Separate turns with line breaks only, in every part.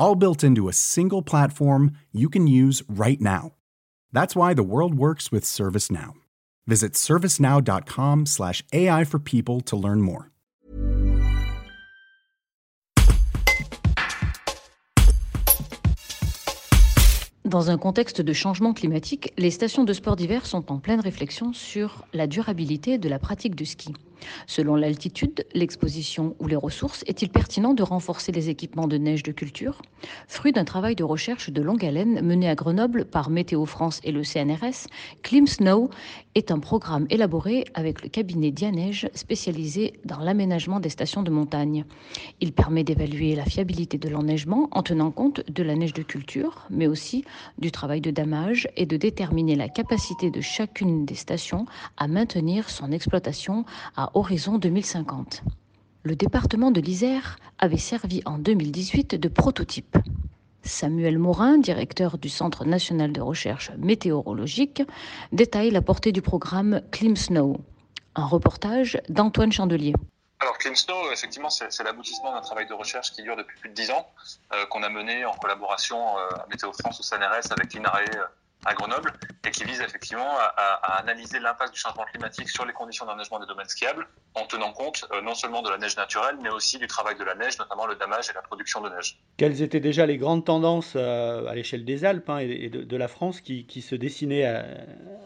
all built into a single platform you can use right now. That's why the world works with ServiceNow. Visit servicenow.com/slash AI for people to learn more.
Dans un contexte de changement climatique, les stations de sport d'hiver sont en pleine réflexion sur la durabilité de la pratique du ski. Selon l'altitude, l'exposition ou les ressources, est-il pertinent de renforcer les équipements de neige de culture? Fruit d'un travail de recherche de longue haleine mené à Grenoble par Météo France et le CNRS, Clim Snow est un programme élaboré avec le cabinet Dianeige spécialisé dans l'aménagement des stations de montagne. Il permet d'évaluer la fiabilité de l'enneigement en tenant compte de la neige de culture, mais aussi du travail de damage et de déterminer la capacité de chacune des stations à maintenir son exploitation à horizon 2050. Le département de l'Isère avait servi en 2018 de prototype. Samuel Morin, directeur du Centre national de recherche météorologique, détaille la portée du programme Clim Snow. Un reportage d'Antoine Chandelier.
Alors Clim Snow, effectivement, c'est l'aboutissement d'un travail de recherche qui dure depuis plus de dix ans, euh, qu'on a mené en collaboration euh, à Météo France ou CNRS avec l'INRAE à Grenoble et qui vise effectivement à, à analyser l'impact du changement climatique sur les conditions d'enneigement des domaines skiables en tenant compte euh, non seulement de la neige naturelle mais aussi du travail de la neige, notamment le damage et la production de neige.
Quelles étaient déjà les grandes tendances euh, à l'échelle des Alpes hein, et de, de, la France qui, qui se dessinaient à,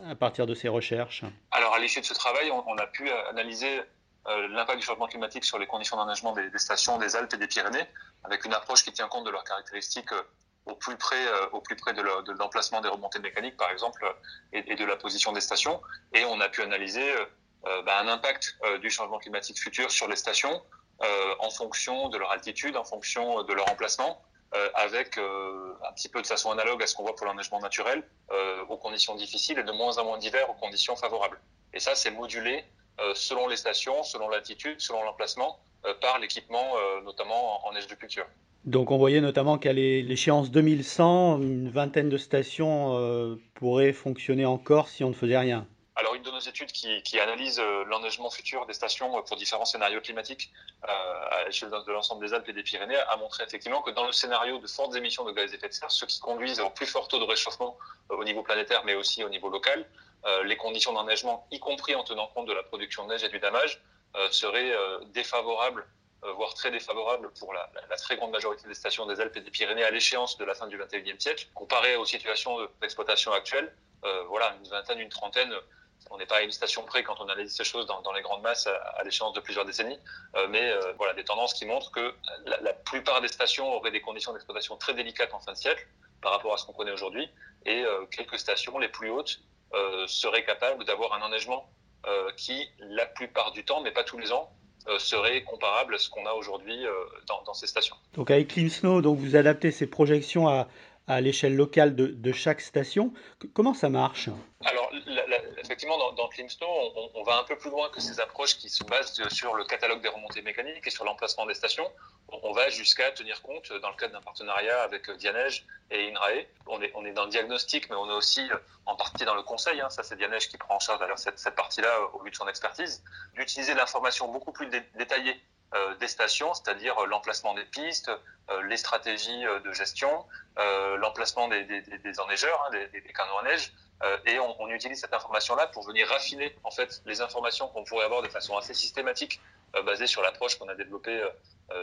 à, partir de ces recherches?
Alors à l'issue de ce travail, on, on a pu analyser euh, l'impact du changement climatique sur les conditions d'enneigement des, des, stations des Alpes et des Pyrénées avec une approche qui tient compte de leurs caractéristiques au plus près, euh, au plus près de l'emplacement de des remontées mécaniques, par exemple, et, et, de la position des stations. Et on a pu analyser euh, bah, un impact euh, du changement climatique futur sur les stations en fonction de leur altitude, en fonction de leur emplacement, avec un petit peu de façon analogue à ce qu'on voit pour l'enneigement naturel, aux conditions difficiles et de moins en moins d'hiver aux conditions favorables. Et ça, c'est modulé selon les stations, selon l'altitude, selon l'emplacement, par l'équipement, notamment en neige de culture.
Donc on voyait notamment qu'à l'échéance 2100, une vingtaine de stations euh, pourraient fonctionner encore si on ne faisait rien.
Alors une de nos études qui, analyse euh, l'enneigement futur des stations pour différents scénarios climatiques euh, à l'échelle de l'ensemble des Alpes et des Pyrénées a montré effectivement que dans le scénario de fortes émissions de gaz à effet de serre, ce qui conduisent au plus fort taux de réchauffement euh, au niveau planétaire mais aussi au niveau local, euh, les conditions d'enneigement, y compris en tenant compte de la production de neige et du damage, euh, seraient défavorables euh, voire très défavorable pour la, très grande majorité des stations des Alpes et des Pyrénées à l'échéance de la fin du XXIe siècle, comparé aux situations d'exploitation actuelles. Euh, voilà, une vingtaine, une trentaine, on n'est pas à une station près quand on analyse ces choses dans, les grandes masses à, l'échéance de plusieurs décennies, euh, mais euh, voilà des tendances qui montrent que la, la plupart des stations auraient des conditions d'exploitation très délicates en fin de siècle par rapport à ce qu'on connaît aujourd'hui, et euh, quelques stations les plus hautes euh, seraient capables d'avoir un enneigement qui, la plupart du temps, mais pas tous les ans, euh, serait comparable à ce qu'on a aujourd'hui euh, dans, dans, ces stations.
Donc avec Clean Snow, donc vous adaptez ces projections à, à l'échelle locale de, chaque station. Comment ça marche?
Alors, effectivement, dans, dans on, va un peu plus loin que ces approches qui se basent sur le catalogue des remontées mécaniques et sur l'emplacement des stations. On, va jusqu'à tenir compte, dans le cadre d'un partenariat avec Dianeige et INRAE, on est, dans le diagnostic, mais on est aussi en partie dans le conseil. Hein. Ça, c'est Dianeige qui prend en charge d'ailleurs cette, partie-là au vu de son expertise, d'utiliser l'information beaucoup plus dé détaillée euh, des stations, c'est-à-dire euh, l'emplacement des pistes, euh, les stratégies de gestion, l'emplacement des, des, des, enneigeurs, hein, des, des, canaux à neige, et on, utilise cette information-là pour venir raffiner en fait les informations qu'on pourrait avoir de façon assez systématique, basée sur l'approche qu'on a développée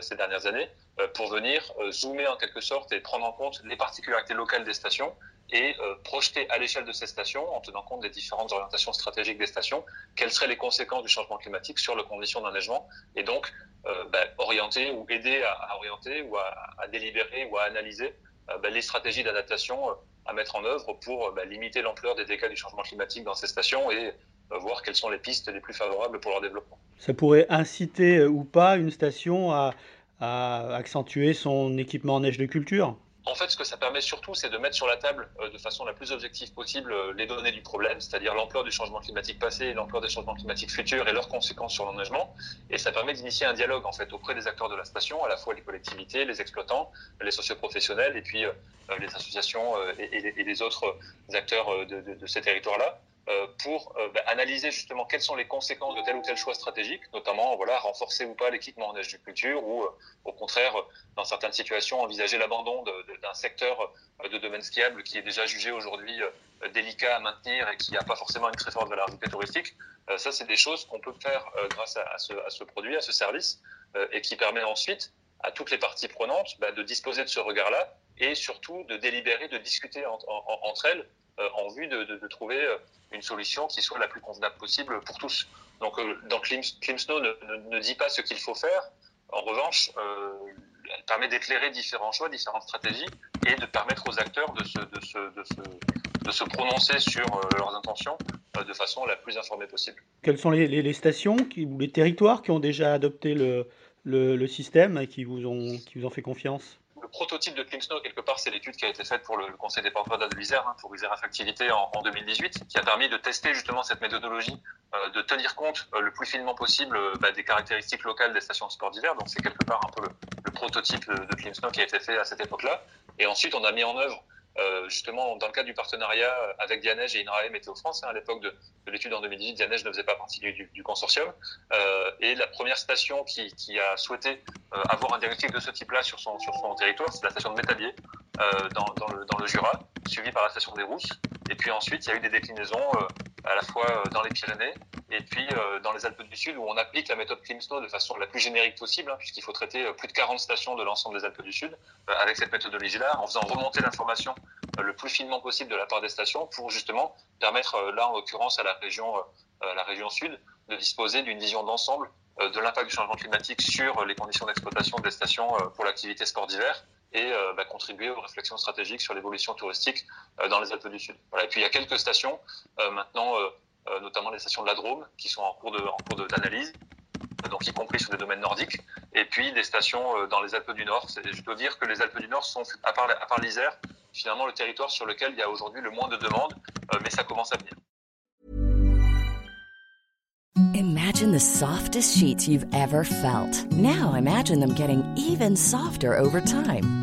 ces dernières années, pour venir zoomer en quelque sorte et prendre en compte les particularités locales des stations et euh, projeter à l'échelle de ces stations, en tenant compte des différentes orientations stratégiques des stations, quelles seraient les conséquences du changement climatique sur les conditions d'enneigement, et donc euh, bah, orienter ou aider à, orienter ou à, délibérer ou à analyser euh, bah, les stratégies d'adaptation euh, à mettre en œuvre pour bah, limiter l'ampleur des dégâts du changement climatique dans ces stations et euh, voir quelles sont les pistes les plus favorables pour leur développement.
Ça pourrait inciter ou pas une station à, à accentuer son équipement en neige de culture?
En fait, ce que ça permet surtout, c'est de mettre sur la table euh, de façon la plus objective possible euh, les données du problème, c'est-à-dire l'ampleur du changement climatique passé et l'ampleur des changements climatiques futurs et leurs conséquences sur l'engagement. Et ça permet d'initier un dialogue en fait auprès des acteurs de la station, à la fois les collectivités, les exploitants, les socioprofessionnels et puis euh, les associations et, les autres acteurs de, de ces territoires-là. Euh, pour euh, bah, analyser justement quelles sont les conséquences de tel ou tel choix stratégique, notamment voilà renforcer ou pas l'équipement en agriculture ou euh, au contraire dans certaines situations envisager l'abandon d'un secteur de domaine skiable qui est déjà jugé aujourd'hui délicat à maintenir et qui n'a pas forcément une très forte valeur ajoutée touristique. ça, c'est des choses qu'on peut faire grâce à, ce, produit, à ce service, et qui permet ensuite à toutes les parties prenantes bah, de disposer de ce regard-là et surtout de délibérer, de discuter entre elles en vue de, trouver euh, une solution qui soit la plus convenable possible pour tous. Donc, euh, donc Climsnow ne, dit pas ce qu'il faut faire. En revanche, elle permet d'éclairer différents choix, différentes stratégies et de permettre aux acteurs de se, prononcer sur leurs intentions de façon la plus informée possible.
Quelles sont les, stations ou les territoires qui ont déjà adopté le, système et qui vous qui vous ont fait confiance?
Prototype de Clean Snow, quelque part, c'est l'étude qui a été faite pour le, Conseil départemental de l'Isère, hein, pour Isère Affectivité en, en, 2018, qui a permis de tester justement cette méthodologie, euh, de tenir compte euh, le plus finement possible euh, bah, des caractéristiques locales des stations de sport d'hiver. Donc c'est quelque part un peu le, le prototype de, de qui a été fait à cette époque-là. Et ensuite, on a mis en œuvre euh, justement dans le cadre du partenariat avec Dianeige et INRAE Météo France. Hein, à l'époque de, de l'étude en 2018, Dianeige ne faisait pas partie du, du consortium. Euh, et la première station qui, qui a souhaité euh, avoir un diagnostic de ce type-là sur son, sur son territoire, c'est la station de Métabier euh, dans, dans, le, dans le Jura, suivie par la station des Rousses. Et puis ensuite, il y a eu des déclinaisons euh, à la fois euh, dans les Pyrénées et puis dans les Alpes du Sud où on applique la méthode Climsnow de façon la plus générique possible, hein, puisqu'il faut traiter plus de 40 stations de l'ensemble des Alpes du Sud avec cette méthodologie-là, en faisant remonter l'information le plus finement possible de la part des stations pour justement permettre, là en l'occurrence à la région, la région sud, de disposer d'une vision d'ensemble de l'impact du changement climatique sur les conditions d'exploitation des stations pour l'activité sport d'hiver et euh, bah, contribuer aux réflexions stratégiques sur l'évolution touristique euh, dans les Alpes du Sud. Et puis il y a quelques stations euh, maintenant, notamment les stations de la Drôme, qui sont en cours de en cours d'analyse, donc y compris sur des domaines nordiques, et puis des stations dans les Alpes du Nord. Je dois dire que les Alpes du Nord sont, à part, à part l'Isère, finalement le territoire sur lequel il y a aujourd'hui le moins de demandes, mais ça commence à venir.
Imagine the softest sheets you've ever felt. Now imagine them getting even softer over time.